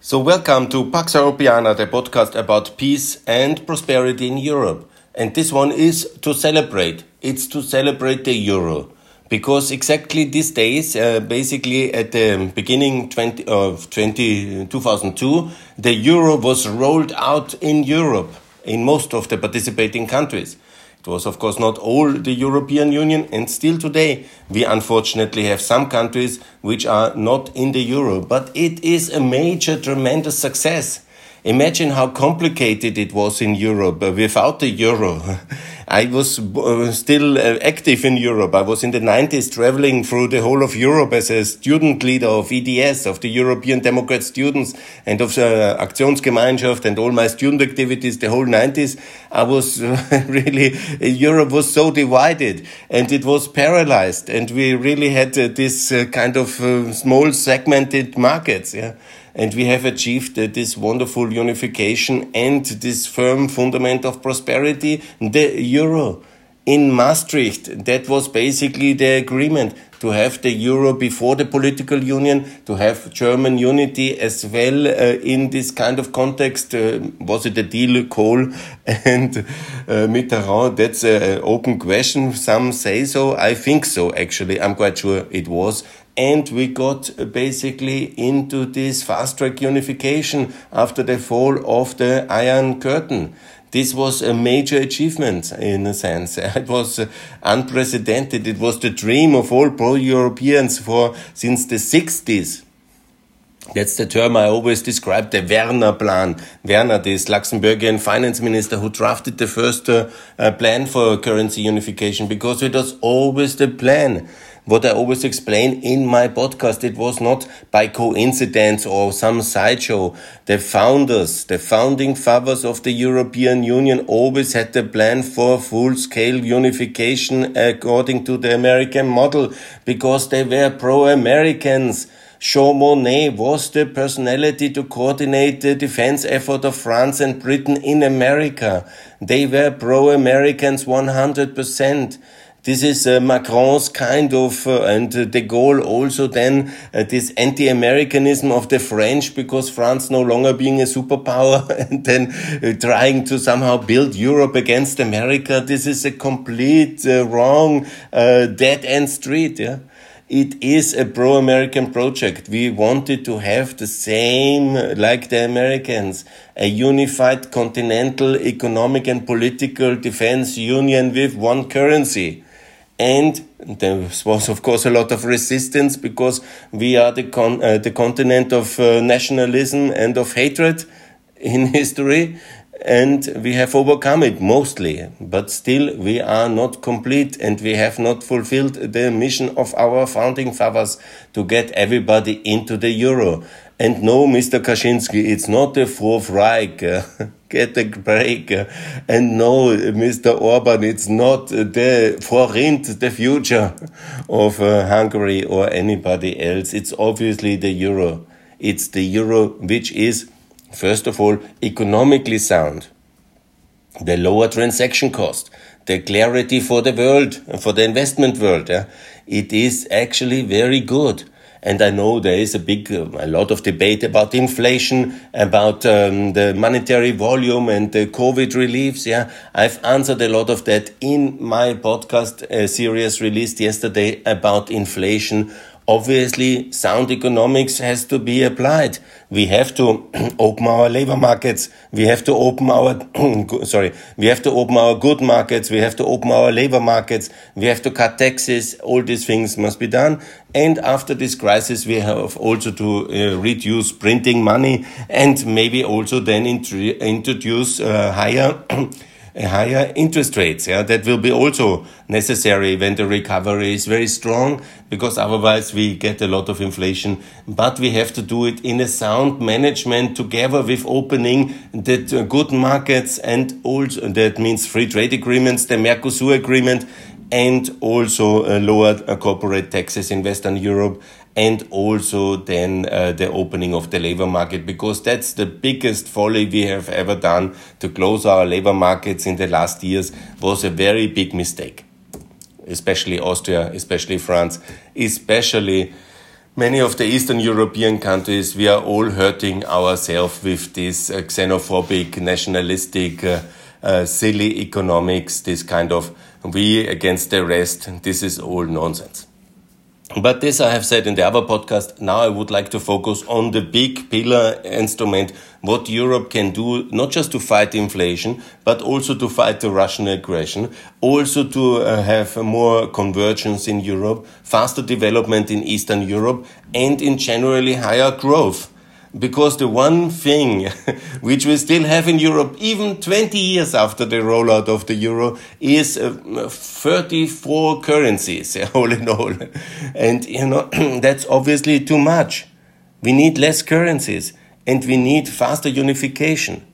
So, welcome to Pax Europiana, the podcast about peace and prosperity in Europe. And this one is to celebrate. It's to celebrate the euro. Because exactly these days, uh, basically at the beginning 20, of 20, 2002, the euro was rolled out in Europe, in most of the participating countries. Was, of course, not all the European Union, and still today we unfortunately have some countries which are not in the euro. But it is a major, tremendous success. Imagine how complicated it was in Europe without the euro. I was uh, still uh, active in Europe. I was in the 90s traveling through the whole of Europe as a student leader of EDS, of the European Democrat Students and of the Aktionsgemeinschaft and all my student activities the whole 90s. I was really, Europe was so divided and it was paralyzed and we really had uh, this uh, kind of uh, small segmented markets. Yeah and we have achieved uh, this wonderful unification and this firm fundament of prosperity, the euro. In Maastricht, that was basically the agreement to have the euro before the political union, to have German unity as well uh, in this kind of context. Uh, was it a deal, Kohl and uh, Mitterrand? That's an open question. Some say so. I think so, actually. I'm quite sure it was and we got basically into this fast track unification after the fall of the Iron Curtain. This was a major achievement in a sense. It was unprecedented. It was the dream of all pro-Europeans for since the 60s. That's the term I always describe, the Werner plan. Werner, this Luxembourgian finance minister who drafted the first uh, uh, plan for currency unification because it was always the plan what I always explain in my podcast, it was not by coincidence or some sideshow. The founders, the founding fathers of the European Union always had the plan for full scale unification according to the American model because they were pro-Americans. Jean Monnet was the personality to coordinate the defense effort of France and Britain in America. They were pro-Americans 100%. This is uh, Macron's kind of, uh, and uh, de Gaulle also then, uh, this anti-Americanism of the French because France no longer being a superpower and then uh, trying to somehow build Europe against America. This is a complete uh, wrong, dead end street. Yeah. It is a pro-American project. We wanted to have the same like the Americans, a unified continental economic and political defense union with one currency and there was of course a lot of resistance because we are the con uh, the continent of uh, nationalism and of hatred in history. And we have overcome it mostly. But still we are not complete and we have not fulfilled the mission of our founding fathers to get everybody into the euro and no, Mr. Kaczynski, it's not the Fourth Reich. Get a break. And no, Mr. Orban, it's not the forint, the future of uh, Hungary or anybody else. It's obviously the euro. It's the euro which is, first of all, economically sound. The lower transaction cost, the clarity for the world, for the investment world. Yeah? It is actually very good. And I know there is a big, a lot of debate about inflation, about um, the monetary volume and the COVID reliefs. Yeah, I've answered a lot of that in my podcast uh, series released yesterday about inflation obviously sound economics has to be applied. We have to open our labor markets. We have to open our, sorry, we have to open our good markets. We have to open our labor markets. We have to cut taxes. All these things must be done. And after this crisis, we have also to uh, reduce printing money and maybe also then introduce uh, higher higher interest rates. Yeah, that will be also necessary when the recovery is very strong, because otherwise we get a lot of inflation. But we have to do it in a sound management together with opening the good markets and also that means free trade agreements, the Mercosur agreement, and also uh, lowered uh, corporate taxes in Western Europe and also then uh, the opening of the labor market because that's the biggest folly we have ever done to close our labor markets in the last years was a very big mistake especially austria especially france especially many of the Eastern European countries, we are all hurting ourselves with this uh, xenophobic, nationalistic, uh, uh, silly economics, this kind of we against the rest. This is all nonsense. But this I have said in the other podcast. Now I would like to focus on the big pillar instrument, what Europe can do, not just to fight inflation, but also to fight the Russian aggression, also to uh, have more convergence in Europe, faster development in Eastern Europe, and in generally higher growth because the one thing which we still have in Europe, even 20 years after the rollout of the euro, is uh, 34 currencies, all in all. And, you know, that's obviously too much. We need less currencies and we need faster unification.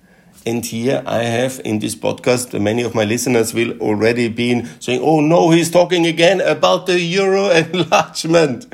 And here I have in this podcast, many of my listeners will already been saying, oh no, he's talking again about the euro enlargement.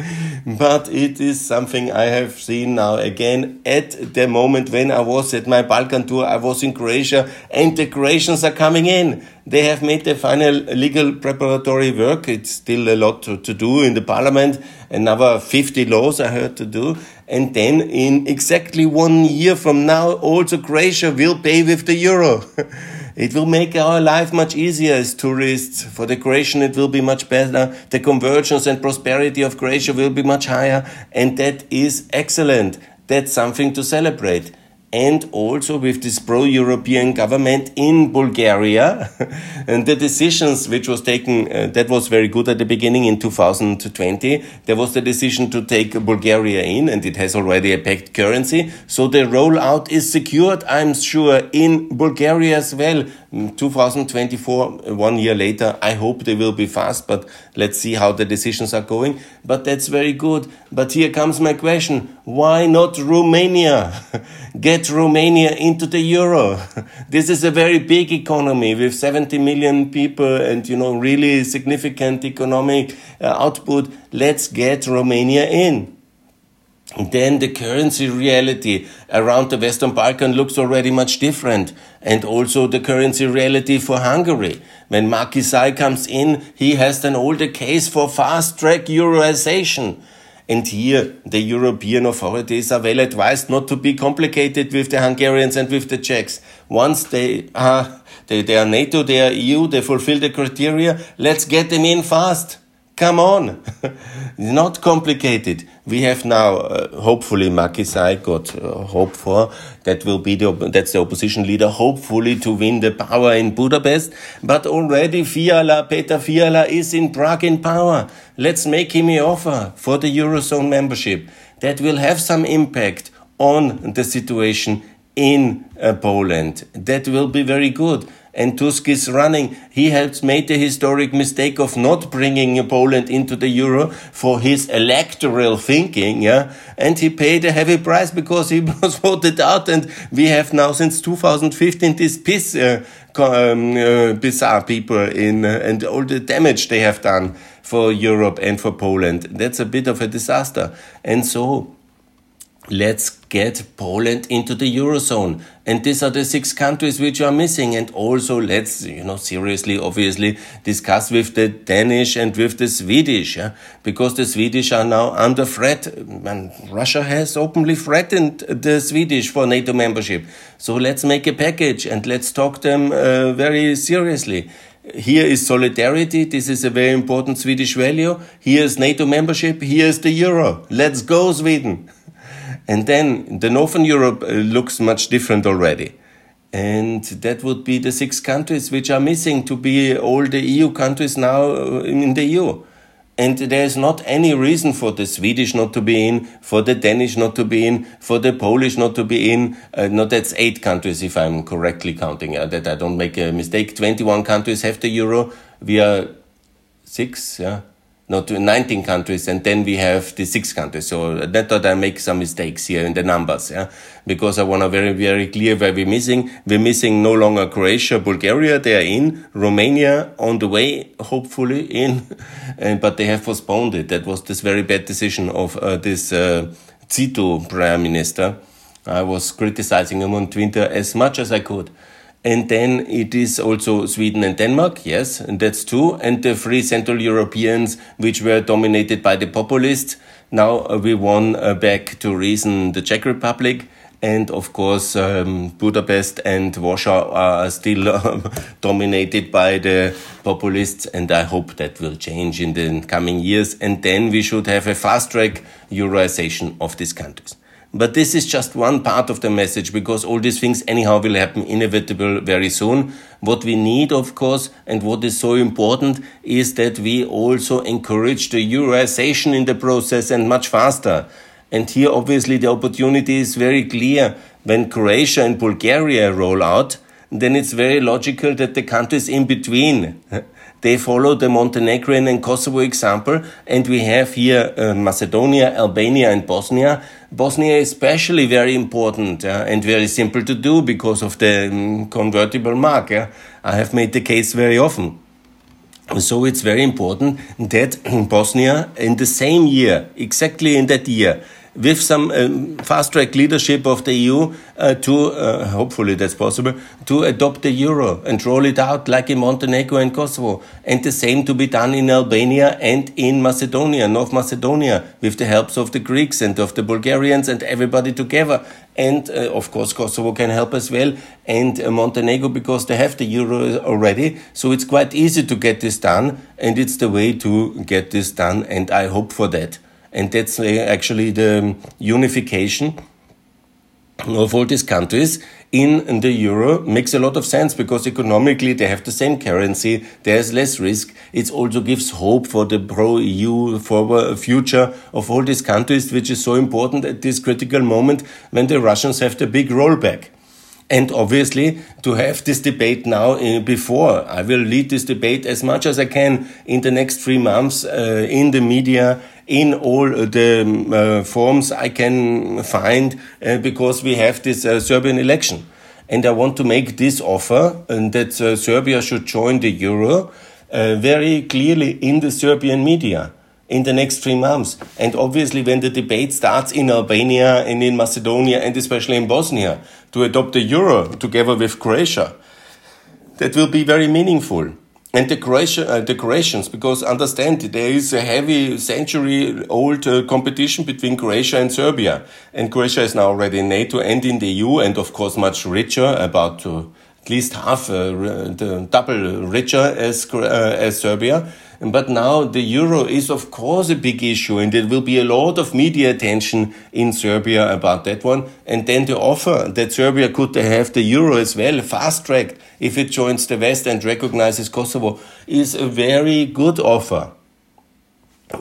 But it is something I have seen now again at the moment when I was at my Balkan tour. I was in Croatia and the Croatians are coming in. They have made the final legal preparatory work. It's still a lot to, to do in the parliament. Another 50 laws I heard to do. And then in exactly one year from now, also Croatia will pay with the euro. it will make our life much easier as tourists. For the Croatian, it will be much better. The convergence and prosperity of Croatia will be much higher. And that is excellent. That's something to celebrate and also with this pro-European government in Bulgaria. and the decisions which was taken, uh, that was very good at the beginning in 2020. There was the decision to take Bulgaria in and it has already a pegged currency. So the rollout is secured, I'm sure, in Bulgaria as well. 2024, one year later, I hope they will be fast, but let's see how the decisions are going. But that's very good. But here comes my question. Why not Romania? Get Romania into the euro. This is a very big economy with 70 million people and, you know, really significant economic uh, output. Let's get Romania in then the currency reality around the Western Balkan looks already much different. And also the currency reality for Hungary. When Márki-Zay comes in, he has then all the case for fast track Euroization. And here the European authorities are well advised not to be complicated with the Hungarians and with the Czechs. Once they are, they, they are NATO, they are EU, they fulfill the criteria, let's get them in fast. Come on. Not complicated. We have now, uh, hopefully, Márki-Zay got uh, hope for that will be the that's the opposition leader, hopefully to win the power in Budapest. But already Fiala, Peter Fiala is in Prague in power. Let's make him an offer for the eurozone membership. That will have some impact on the situation in uh, Poland. That will be very good and Tusk is running. He has made the historic mistake of not bringing Poland into the euro for his electoral thinking, yeah, and he paid a heavy price because he was voted out. And we have now since 2015 this PiS, uh, um, uh, bizarre people in uh, and all the damage they have done for Europe and for Poland. That's a bit of a disaster, and so let's get Poland into the Eurozone. And these are the six countries which are missing. And also let's, you know, seriously, obviously discuss with the Danish and with the Swedish, yeah? because the Swedish are now under threat. And Russia has openly threatened the Swedish for NATO membership. So let's make a package and let's talk them uh, very seriously. Here is solidarity. This is a very important Swedish value. Here is NATO membership. Here is the euro. Let's go, Sweden. And then the Northern Europe uh, looks much different already. And that would be the six countries which are missing to be all the EU countries now uh, in the EU. And there is not any reason for the Swedish not to be in, for the Danish not to be in, for the Polish not to be in. Uh, no, that's eight countries if I'm correctly counting, uh, that I don't make a mistake. 21 countries have the euro. We are six, yeah not 19 countries, and then we have the six countries. So that thought I make some mistakes here in the numbers, yeah, because I want to very, very clear where we're missing. We're missing no longer Croatia, Bulgaria, they are in, Romania on the way, hopefully in, and, but they have postponed it. That was this very bad decision of uh, this uh, Cîțu prime minister. I was criticizing him on Twitter as much as I could. And then it is also Sweden and Denmark, yes, and that's two. And the three Central Europeans, which were dominated by the populists, Now uh, we won uh, back to reason the Czech Republic. And of course, um, Budapest and Warsaw are still uh, dominated by the populists, and I hope that will change in the coming years. And then we should have a fast track Euroization of these countries. But this is just one part of the message because all these things anyhow will happen inevitable very soon. What we need, of course, and what is so important is that we also encourage the Euroization in the process and much faster. And here, obviously, the opportunity is very clear. When Croatia and Bulgaria roll out, then it's very logical that the countries in between They follow the Montenegrin and Kosovo example, and we have here uh, Macedonia, Albania, and Bosnia. Bosnia is especially very important uh, and very simple to do because of the um, convertible mark. I have made the case very often. So it's very important that Bosnia, in the same year, exactly in that year, with some um, fast track leadership of the EU uh, to, uh, hopefully that's possible, to adopt the euro and roll it out like in Montenegro and Kosovo. And the same to be done in Albania and in Macedonia, North Macedonia, with the helps of the Greeks and of the Bulgarians and everybody together. And uh, of course, Kosovo can help as well, and uh, Montenegro because they have the euro already. So it's quite easy to get this done, and it's the way to get this done, and I hope for that and that's uh, actually the unification of all these countries in the euro makes a lot of sense because economically they have the same currency, there's less risk. It also gives hope for the pro EU forward future of all these countries, which is so important at this critical moment when the Russians have the big rollback. And obviously, to have this debate now uh, before, I will lead this debate as much as I can in the next three months uh, in the media in all the um, uh, forms I can find uh, because we have this uh, Serbian election. And I want to make this offer and that uh, Serbia should join the euro very clearly in the Serbian media in the next three months. And obviously, when the debate starts in Albania and in Macedonia and especially in Bosnia to adopt the euro together with Croatia, that will be very meaningful and the, Croatia, uh, the Croatians, because understand there is a heavy century old uh, competition between Croatia and Serbia. And Croatia is now already in NATO and in the EU, and of course much richer, about uh, at least half, uh, the double richer as, uh, as Serbia. But now the euro is, of course, a big issue, and there will be a lot of media attention in Serbia about that one. And then the offer that Serbia could have the euro as well, fast tracked, if it joins the West and recognizes Kosovo, is a very good offer.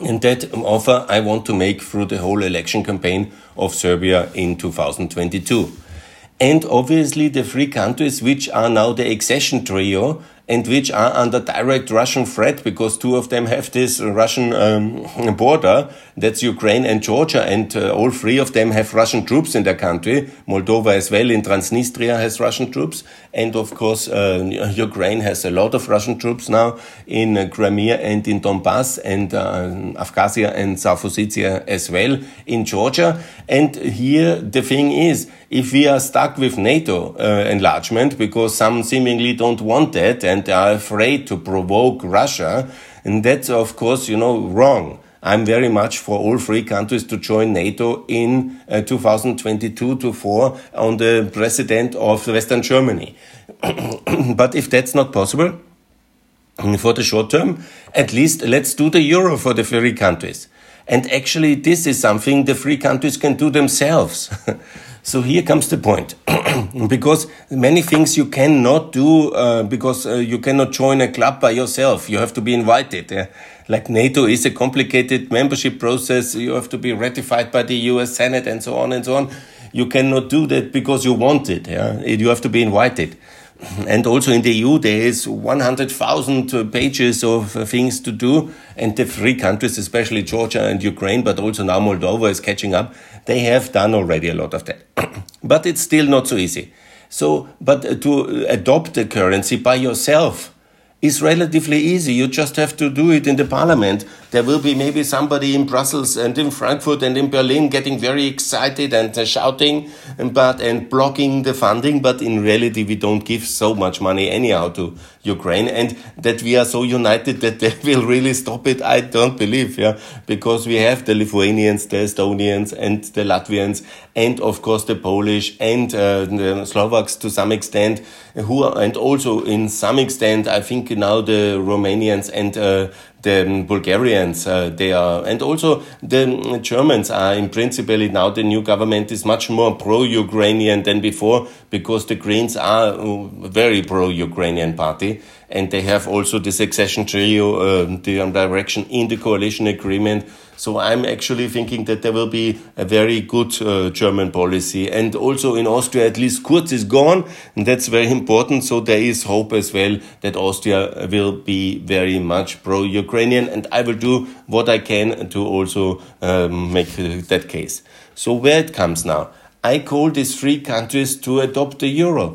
And that offer I want to make through the whole election campaign of Serbia in 2022. And obviously, the three countries which are now the accession trio and which are under direct Russian threat because two of them have this Russian um, border. That's Ukraine and Georgia, and uh, all three of them have Russian troops in their country. Moldova as well in Transnistria has Russian troops, and of course uh, Ukraine has a lot of Russian troops now in uh, Crimea and in Donbass and uh, Abkhazia and South Ossetia as well in Georgia. And here the thing is, if we are stuck with NATO uh, enlargement because some seemingly don't want that and are afraid to provoke Russia, and that's of course, you know, wrong. I'm very much for all three countries to join NATO in uh, 2022 to 4 on the president of Western Germany. but if that's not possible for the short term, at least let's do the euro for the three countries. And actually, this is something the three countries can do themselves. So here comes the point. because many things you cannot do uh, because uh, you cannot join a club by yourself. You have to be invited. Yeah? Like NATO is a complicated membership process. You have to be ratified by the US Senate and so on and so on. You cannot do that because you want it. Yeah? You have to be invited and also in the EU, there is 100,000 pages of things to do. And the three countries, especially Georgia and Ukraine, but also now Moldova is catching up, they have done already a lot of that. but it's still not so easy. So, but to adopt the currency by yourself, is relatively easy. You just have to do it in the parliament. There will be maybe somebody in Brussels and in Frankfurt and in Berlin getting very excited and uh, shouting and, but, and blocking the funding. But in reality, we don't give so much money anyhow to Ukraine and that we are so united that they will really stop it. I don't believe, yeah, because we have the Lithuanians, the Estonians and the Latvians and of course the Polish and uh, the Slovaks to some extent who are, and also in some extent, I think now the Romanians and uh, the Bulgarians, uh, they are, and also the Germans are in principle now the new government is much more pro-Ukrainian than before because the Greens are a very pro-Ukrainian party and they have also the succession trio, uh, the direction in the coalition agreement so I'm actually thinking that there will be a very good uh, German policy. And also in Austria, at least Kurz is gone. And that's very important. So there is hope as well that Austria will be very much pro-Ukrainian. Ukrainian, and I will do what I can to also um, make that case. So where it comes now, I call these three countries to adopt the euro.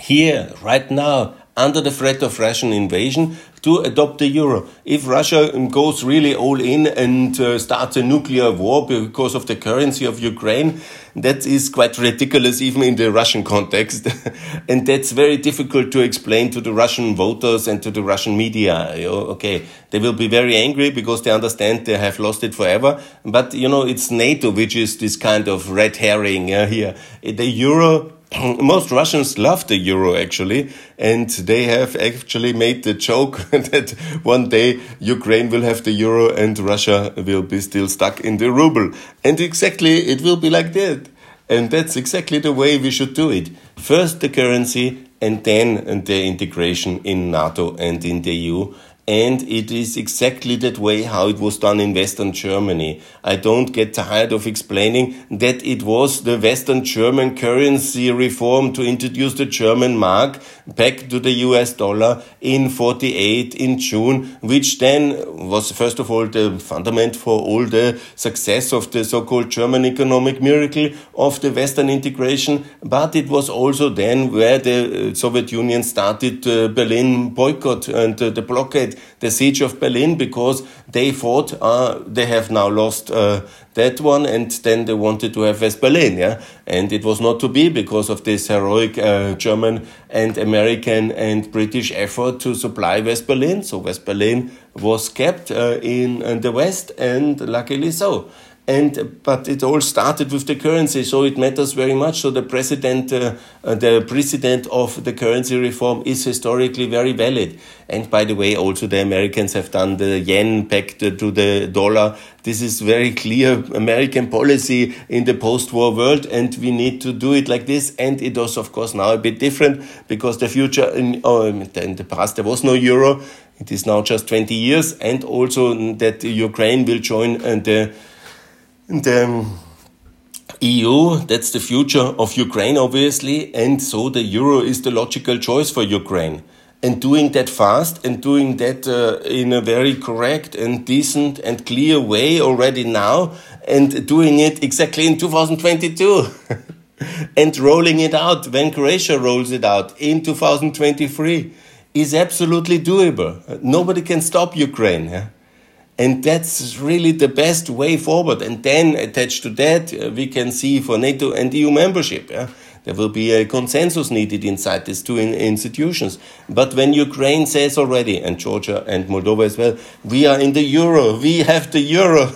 Here, right now, under the threat of Russian invasion, to adopt the euro. If Russia goes really all in and uh, starts a nuclear war because of the currency of Ukraine, that is quite ridiculous even in the Russian context. and that's very difficult to explain to the Russian voters and to the Russian media. Okay, they will be very angry because they understand they have lost it forever. But, you know, it's NATO which is this kind of red herring uh, here. The euro most Russians love the euro actually, and they have actually made the joke that one day Ukraine will have the euro and Russia will be still stuck in the ruble. And exactly it will be like that. And that's exactly the way we should do it. First the currency and then the integration in NATO and in the EU and it is exactly that way how it was done in Western Germany. I don't get tired of explaining that it was the Western German currency reform to introduce the German mark back to the US dollar in 48 in June, which then was first of all the fundament for all the success of the so-called German economic miracle of the Western integration. But it was also then where the uh, Soviet Union started the Berlin boycott and uh, the blockade the siege of Berlin because they thought uh, they have now lost uh, that one and then they wanted to have West Berlin, yeah. And it was not to be because of this heroic uh, German and American and British effort to supply West Berlin. So West Berlin was kept uh, in, in the West and luckily so and but it all started with the currency, so it matters very much. So the president, uh, uh, the president of the currency reform is historically very valid. And by the way, also the Americans have done the yen back to the dollar. This is very clear American policy in the post-war world, and we need to do it like this. And it was, of course, now a bit different because the future in, oh, in the past there was no euro. It is now just 20 years, and also that Ukraine will join uh, the the EU, that's the future of Ukraine, obviously, and so the euro is the logical choice for Ukraine. And doing that fast and doing that uh, in a very correct and decent and clear way already now, and doing it exactly in 2022. and rolling it out when Croatia rolls it out in 2023 is absolutely doable. Nobody can stop Ukraine. Yeah? And that's really the best way forward. And then attached to that, uh, we can see for NATO and EU membership. Yeah? There will be a consensus needed inside these two in institutions. But when Ukraine says already, and Georgia and Moldova as well, we are in the euro, we have the euro.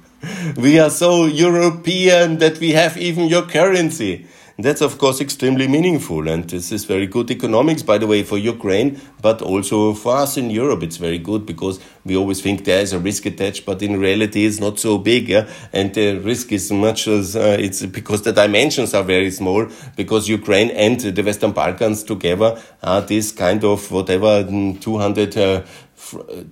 we are so European that we have even your currency. That's of course extremely meaningful, and this is very good economics, by the way, for Ukraine, but also for us in Europe. It's very good because we always think there is a risk attached, but in reality, it's not so big, yeah? and the risk is much as uh, it's because the dimensions are very small. Because Ukraine and the Western Balkans together are this kind of whatever mm, 200. Uh,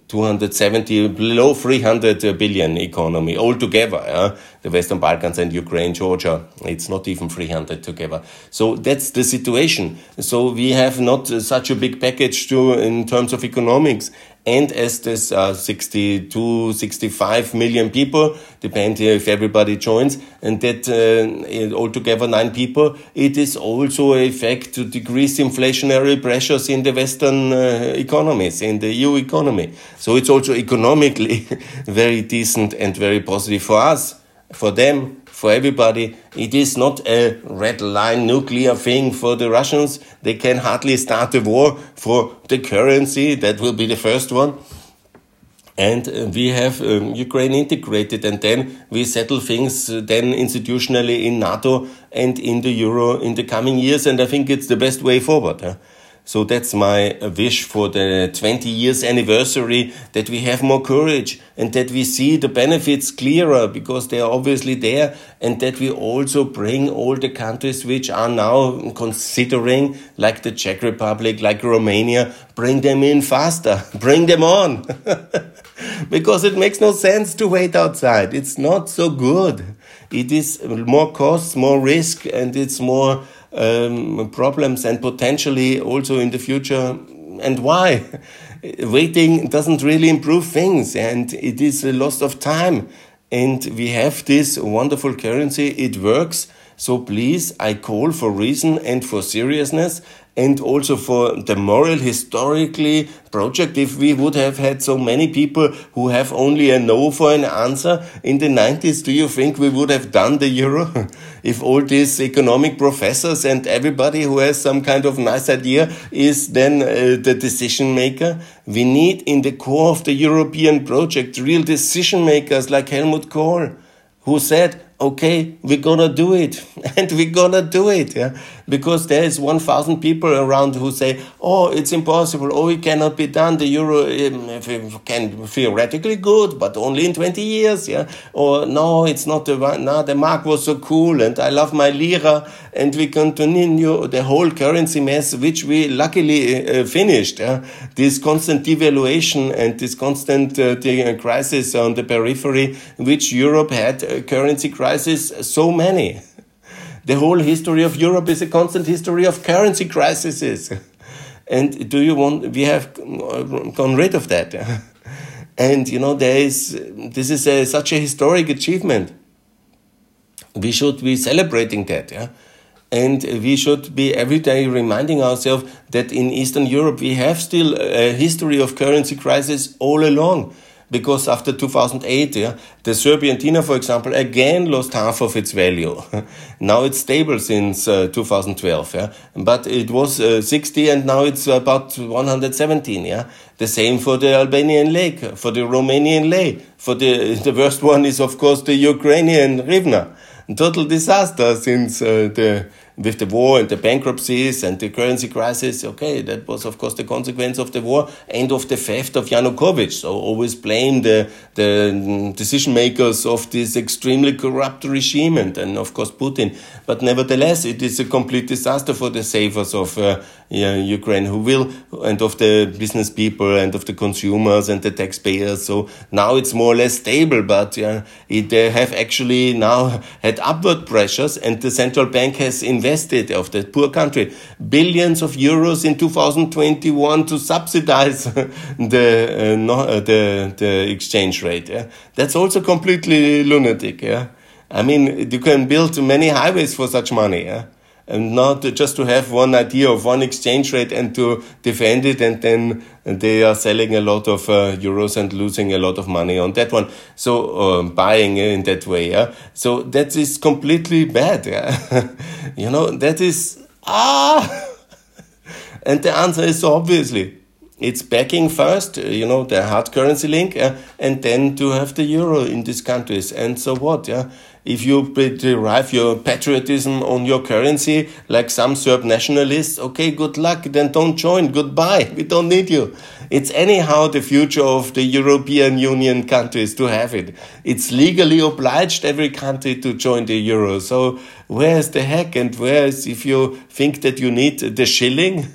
270 below 300 uh, billion economy altogether yeah? the western balkans and ukraine georgia it's not even 300 together so that's the situation so we have not uh, such a big package to in terms of economics And as there's uh, 62, 65 million people, depending if everybody joins, and that uh, altogether nine people, it is also a effect to decrease inflationary pressures in the Western uh, economies, in the EU economy. So it's also economically very decent and very positive for us, for them, for everybody. It is not a red line nuclear thing for the Russians. They can hardly start a war for the currency. That will be the first one. And uh, we have um, Ukraine integrated, and then we settle things uh, then institutionally in NATO and in the euro in the coming years. And I think it's the best way forward. Huh? So that's my wish for the 20 years anniversary that we have more courage and that we see the benefits clearer because they are obviously there and that we also bring all the countries which are now considering like the Czech Republic, like Romania, bring them in faster, bring them on. because it makes no sense to wait outside. It's not so good. It is more costs, more risk, and it's more um, problems and potentially also in the future. And why? Waiting doesn't really improve things and it is a loss of time. And we have this wonderful currency, it works. So please, I call for reason and for seriousness and also for the moral historically project if we would have had so many people who have only a no for an answer in the 90s do you think we would have done the euro? If all these economic professors and everybody who has some kind of nice idea is then uh, the decision maker? We need in the core of the european project real decision makers like helmut kohl who said okay, we're gonna do it, and we're gonna do it, yeah, because there is 1,000 people around who say, oh, it's impossible, oh, it cannot be done, the euro um, can theoretically good, but only in 20 years, yeah, or no, it's not the one, no, the mark was so cool, and I love my lira, and we continue the whole currency mess, which we luckily uh, finished, yeah, this constant devaluation and this constant uh, crisis on the periphery, which Europe had, uh, currency crisis so many. The whole history of Europe is a constant history of currency crises. And do you want, we have gone rid of that. And, you know, there is, this is a, such a historic achievement. We should be celebrating that, yeah? And we should be every day reminding ourselves that in Eastern Europe we have still a history of currency crisis all along because after 2008, yeah, the Serbian dinar, for example, again lost half of its value. now it's stable since uh, 2012, yeah, but it was uh, 60 and now it's about 117, yeah. The same for the Albanian lek, for the Romanian lei. For the the worst one is of course the Ukrainian hryvnia. Total disaster since uh, the with the war and the bankruptcies and the currency crisis, okay, that was of course the consequence of the war and of the theft of Yanukovych. So always blame the, the decision makers of this extremely corrupt regime and, and of course Putin. But nevertheless, it is a complete disaster for the savers of uh, Ukraine who will, and of the business people and of the consumers and the taxpayers. So now it's more or less stable, but it, they have actually now had upward pressures and the central bank has in invested of the poor country billions of euros in 2021 to subsidize the, uh, no, uh, the, the exchange rate. Yeah? That's also completely lunatic. Yeah? I mean, you can build many highways for such money. Yeah? And not just to have one idea of one exchange rate and to defend it and then they are selling a lot of uh, euros and losing a lot of money on that one so um, buying in that way yeah so that is completely bad yeah you know that is ah and the answer is obviously it's backing first, you know, the hard currency link, uh, and then to have the euro in these countries. And so what? Yeah, if you derive your patriotism on your currency, like some Serb nationalists, okay, good luck. Then don't join. Goodbye. We don't need you. It's anyhow the future of the European Union countries to have it. It's legally obliged every country to join the euro. So where's the heck? And where's if you think that you need the shilling?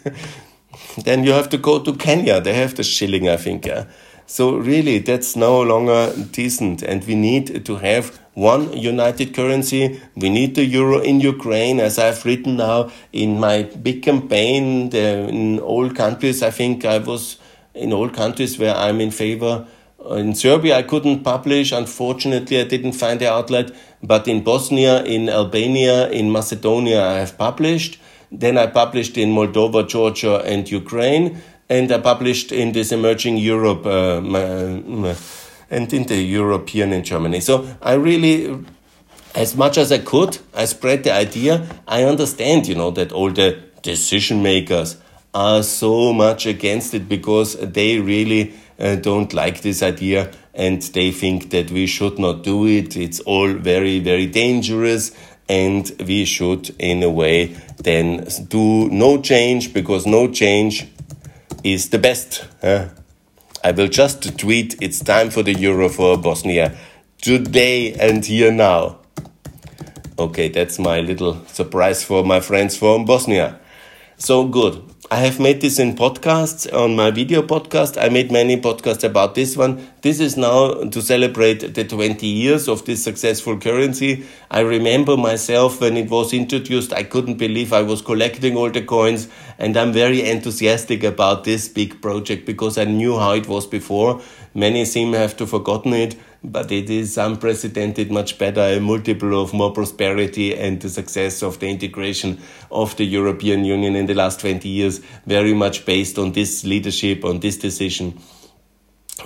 then you have to go to Kenya. They have the shilling, I think. Yeah. So really, that's no longer decent, and we need to have one united currency. We need the euro in Ukraine, as I've written now in my big campaign the, in all countries. I think I was in all countries where I'm in favor. In Serbia, I couldn't publish. Unfortunately, I didn't find the outlet. But in Bosnia, in Albania, in Macedonia, I have published. Then I published in Moldova, Georgia, and Ukraine. And I published in this emerging Europe uh, and in the European in Germany. So I really as much as I could, I spread the idea. I understand, you know, that all the decision makers are so much against it because they really uh, don't like this idea and they think that we should not do it. It's all very, very dangerous and we should, in a way, then do no change because no change is the best. Huh? I will just tweet it's time for the Euro for Bosnia today and here now. Okay, that's my little surprise for my friends from Bosnia. So good. I have made this in podcasts on my video podcast. I made many podcasts about this one. This is now to celebrate the 20 years of this successful currency. I remember myself when it was introduced, I couldn't believe I was collecting all the coins and I'm very enthusiastic about this big project because I knew how it was before. Many seem have to forgotten it but it is unprecedented, much better, a multiple of more prosperity and the success of the integration of the European Union in the last 20 years, very much based on this leadership, on this decision.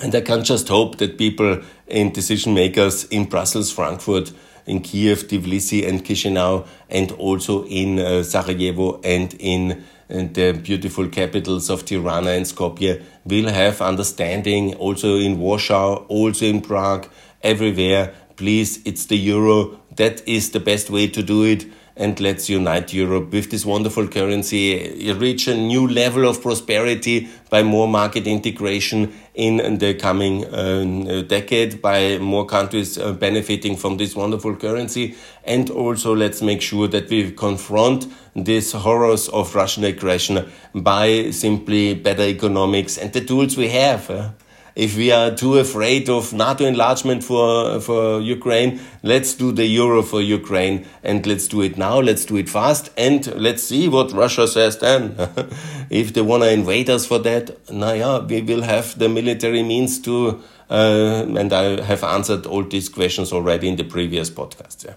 And I can just hope that people and decision makers in Brussels, Frankfurt, in Kiev, Tbilisi, and Chisinau, and also in uh, Sarajevo and in and the beautiful capitals of Tirana and Skopje will have understanding also in Warsaw, also in Prague, everywhere. Please, it's the euro. That is the best way to do it and let's unite Europe with this wonderful currency, reach a new level of prosperity by more market integration in the coming uh, decade, by more countries uh, benefiting from this wonderful currency. And also, let's make sure that we confront these horrors of Russian aggression by simply better economics and the tools we have. Uh, if we are too afraid of NATO enlargement for, for Ukraine, let's do the euro for Ukraine and let's do it now. Let's do it fast and let's see what Russia says then. if they want to invade us for that, yeah, we will have the military means to, uh, and I have answered all these questions already in the previous podcast. Yeah.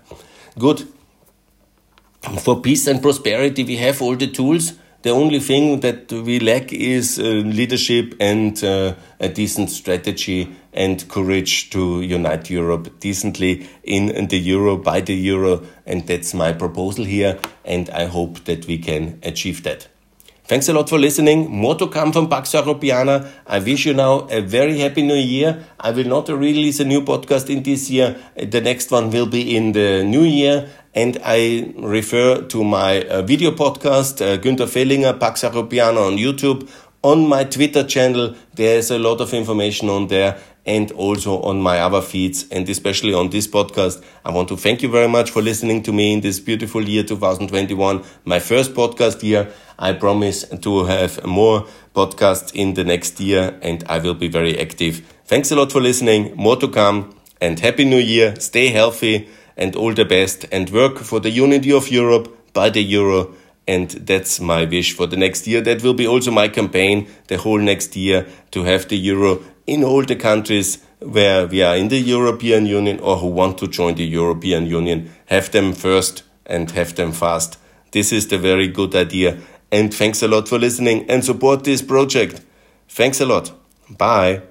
Good. For peace and prosperity, we have all the tools the only thing that we lack is uh, leadership and uh, a decent strategy and courage to unite Europe decently in, the euro, by the euro. And that's my proposal here. And I hope that we can achieve that. Thanks a lot for listening. More to come from Pax Europiana. I wish you now a very happy new year. I will not release a new podcast in this year. The next one will be in the new year. And I refer to my uh, video podcast, uh, Günther Fehlinger, Pax Europiana on YouTube. On my Twitter channel, there's a lot of information on there and also on my other feeds and especially on this podcast. I want to thank you very much for listening to me in this beautiful year 2021, my first podcast year. I promise to have more podcasts in the next year and I will be very active. Thanks a lot for listening. More to come and happy new year. Stay healthy and all the best and work for the unity of Europe by the euro. And that's my wish for the next year. That will be also my campaign the whole next year to have the euro in all the countries where we are in the European Union or who want to join the European Union. Have them first and have them fast. This is the very good idea. And thanks a lot for listening and support this project. Thanks a lot. Bye.